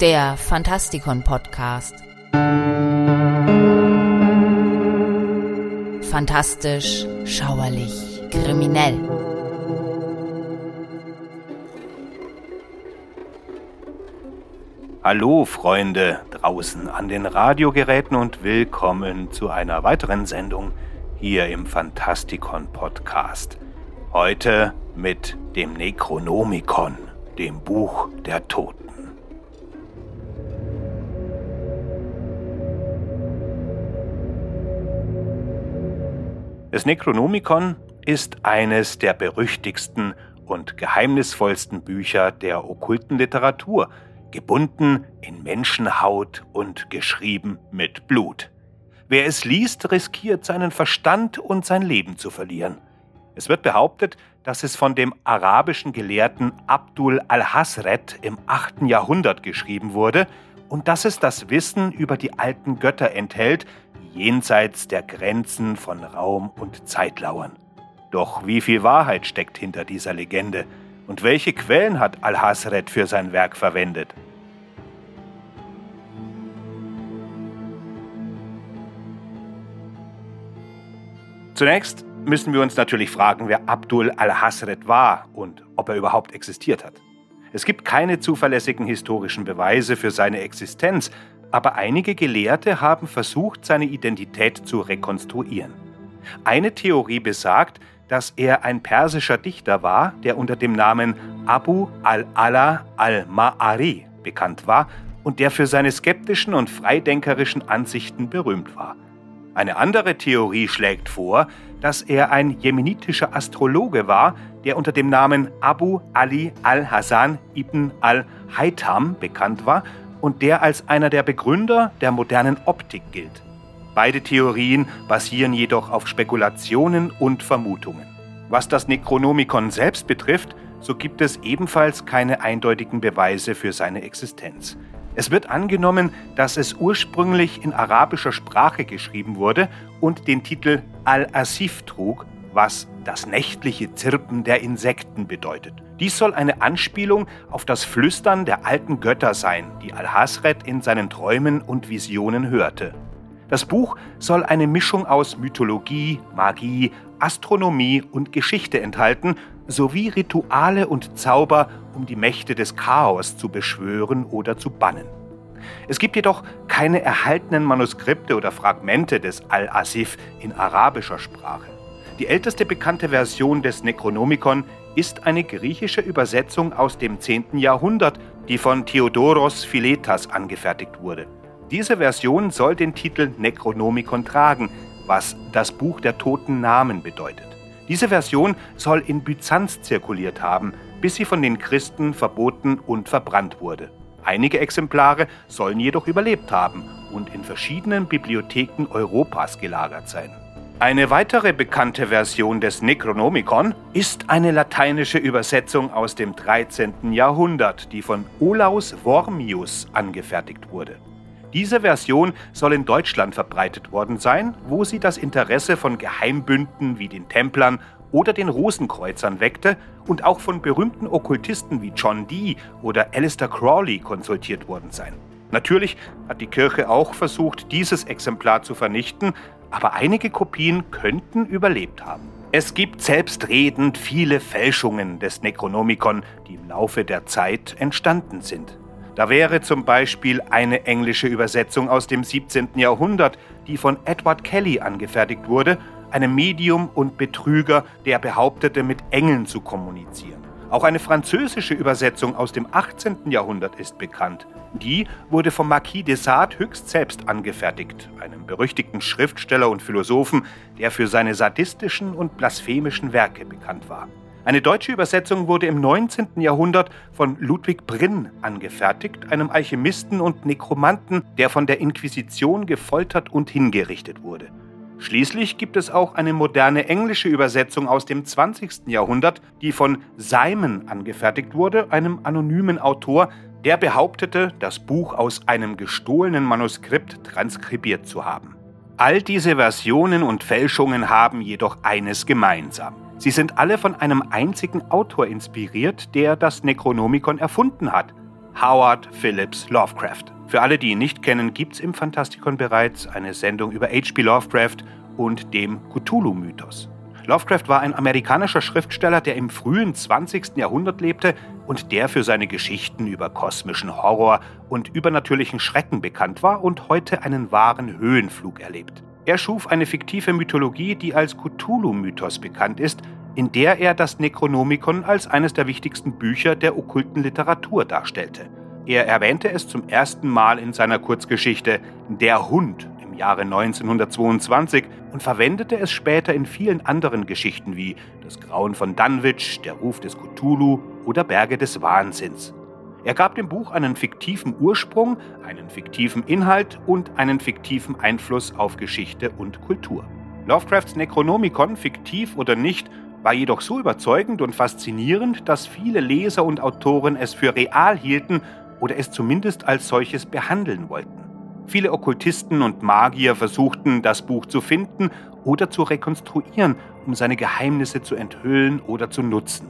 Der Fantastikon Podcast. Fantastisch, schauerlich, kriminell. Hallo Freunde draußen an den Radiogeräten und willkommen zu einer weiteren Sendung hier im Fantastikon Podcast. Heute mit dem Necronomicon, dem Buch der Toten. Das Necronomicon ist eines der berüchtigsten und geheimnisvollsten Bücher der okkulten Literatur, gebunden in Menschenhaut und geschrieben mit Blut. Wer es liest, riskiert seinen Verstand und sein Leben zu verlieren. Es wird behauptet, dass es von dem arabischen Gelehrten Abdul al-Hasret im 8. Jahrhundert geschrieben wurde und dass es das Wissen über die alten Götter enthält, jenseits der Grenzen von Raum und Zeit lauern. Doch wie viel Wahrheit steckt hinter dieser Legende und welche Quellen hat al-Hasret für sein Werk verwendet? Zunächst müssen wir uns natürlich fragen, wer Abdul al-Hasret war und ob er überhaupt existiert hat. Es gibt keine zuverlässigen historischen Beweise für seine Existenz, aber einige Gelehrte haben versucht, seine Identität zu rekonstruieren. Eine Theorie besagt, dass er ein persischer Dichter war, der unter dem Namen Abu al-Ala al-Ma'ari bekannt war und der für seine skeptischen und freidenkerischen Ansichten berühmt war. Eine andere Theorie schlägt vor, dass er ein jemenitischer Astrologe war, der unter dem Namen Abu Ali al-Hasan ibn al-Haytham bekannt war und der als einer der Begründer der modernen Optik gilt. Beide Theorien basieren jedoch auf Spekulationen und Vermutungen. Was das Necronomicon selbst betrifft, so gibt es ebenfalls keine eindeutigen Beweise für seine Existenz. Es wird angenommen, dass es ursprünglich in arabischer Sprache geschrieben wurde und den Titel Al-Asif trug, was das nächtliche Zirpen der Insekten bedeutet. Dies soll eine Anspielung auf das Flüstern der alten Götter sein, die Al-Hasret in seinen Träumen und Visionen hörte. Das Buch soll eine Mischung aus Mythologie, Magie, Astronomie und Geschichte enthalten, sowie Rituale und Zauber, um die Mächte des Chaos zu beschwören oder zu bannen. Es gibt jedoch keine erhaltenen Manuskripte oder Fragmente des Al-Asif in arabischer Sprache. Die älteste bekannte Version des Necronomicon ist eine griechische Übersetzung aus dem 10. Jahrhundert, die von Theodoros Philetas angefertigt wurde. Diese Version soll den Titel Necronomicon tragen, was das Buch der toten Namen bedeutet. Diese Version soll in Byzanz zirkuliert haben, bis sie von den Christen verboten und verbrannt wurde. Einige Exemplare sollen jedoch überlebt haben und in verschiedenen Bibliotheken Europas gelagert sein. Eine weitere bekannte Version des Necronomicon ist eine lateinische Übersetzung aus dem 13. Jahrhundert, die von Olaus Wormius angefertigt wurde. Diese Version soll in Deutschland verbreitet worden sein, wo sie das Interesse von Geheimbünden wie den Templern oder den Rosenkreuzern weckte und auch von berühmten Okkultisten wie John Dee oder Alistair Crawley konsultiert worden sein. Natürlich hat die Kirche auch versucht, dieses Exemplar zu vernichten, aber einige Kopien könnten überlebt haben. Es gibt selbstredend viele Fälschungen des Necronomicon, die im Laufe der Zeit entstanden sind. Da wäre zum Beispiel eine englische Übersetzung aus dem 17. Jahrhundert, die von Edward Kelly angefertigt wurde, einem Medium und Betrüger, der behauptete, mit Engeln zu kommunizieren. Auch eine französische Übersetzung aus dem 18. Jahrhundert ist bekannt. Die wurde vom Marquis de Sade höchst selbst angefertigt, einem berüchtigten Schriftsteller und Philosophen, der für seine sadistischen und blasphemischen Werke bekannt war. Eine deutsche Übersetzung wurde im 19. Jahrhundert von Ludwig Brinn angefertigt, einem Alchemisten und Nekromanten, der von der Inquisition gefoltert und hingerichtet wurde. Schließlich gibt es auch eine moderne englische Übersetzung aus dem 20. Jahrhundert, die von Simon angefertigt wurde, einem anonymen Autor, der behauptete, das Buch aus einem gestohlenen Manuskript transkribiert zu haben. All diese Versionen und Fälschungen haben jedoch eines gemeinsam. Sie sind alle von einem einzigen Autor inspiriert, der das Necronomicon erfunden hat. Howard Phillips Lovecraft. Für alle, die ihn nicht kennen, gibt es im Fantastikon bereits eine Sendung über H.P. Lovecraft und dem Cthulhu-Mythos. Lovecraft war ein amerikanischer Schriftsteller, der im frühen 20. Jahrhundert lebte und der für seine Geschichten über kosmischen Horror und übernatürlichen Schrecken bekannt war und heute einen wahren Höhenflug erlebt. Er schuf eine fiktive Mythologie, die als Cthulhu-Mythos bekannt ist, in der er das Necronomicon als eines der wichtigsten Bücher der okkulten Literatur darstellte. Er erwähnte es zum ersten Mal in seiner Kurzgeschichte Der Hund im Jahre 1922 und verwendete es später in vielen anderen Geschichten wie Das Grauen von Dunwich, Der Ruf des Cthulhu oder Berge des Wahnsinns. Er gab dem Buch einen fiktiven Ursprung, einen fiktiven Inhalt und einen fiktiven Einfluss auf Geschichte und Kultur. Lovecrafts Necronomicon, fiktiv oder nicht, war jedoch so überzeugend und faszinierend, dass viele Leser und Autoren es für real hielten oder es zumindest als solches behandeln wollten. Viele Okkultisten und Magier versuchten, das Buch zu finden oder zu rekonstruieren, um seine Geheimnisse zu enthüllen oder zu nutzen.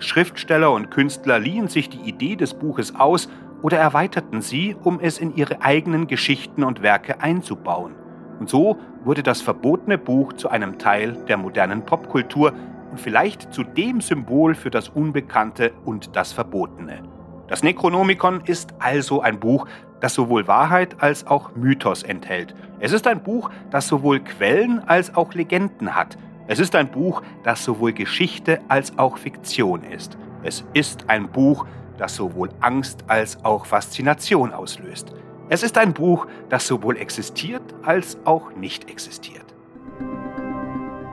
Schriftsteller und Künstler liehen sich die Idee des Buches aus oder erweiterten sie, um es in ihre eigenen Geschichten und Werke einzubauen. Und so wurde das verbotene Buch zu einem Teil der modernen Popkultur vielleicht zu dem Symbol für das Unbekannte und das Verbotene. Das Necronomicon ist also ein Buch, das sowohl Wahrheit als auch Mythos enthält. Es ist ein Buch, das sowohl Quellen als auch Legenden hat. Es ist ein Buch, das sowohl Geschichte als auch Fiktion ist. Es ist ein Buch, das sowohl Angst als auch Faszination auslöst. Es ist ein Buch, das sowohl existiert als auch nicht existiert.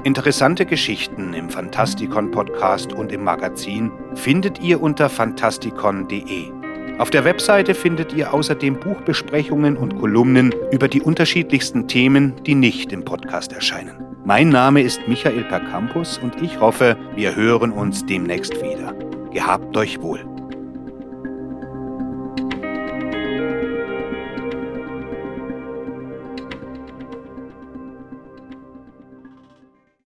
Interessante Geschichten im Fantastikon Podcast und im Magazin findet ihr unter fantastikon.de. Auf der Webseite findet ihr außerdem Buchbesprechungen und Kolumnen über die unterschiedlichsten Themen, die nicht im Podcast erscheinen. Mein Name ist Michael Percampus und ich hoffe, wir hören uns demnächst wieder. Gehabt euch wohl.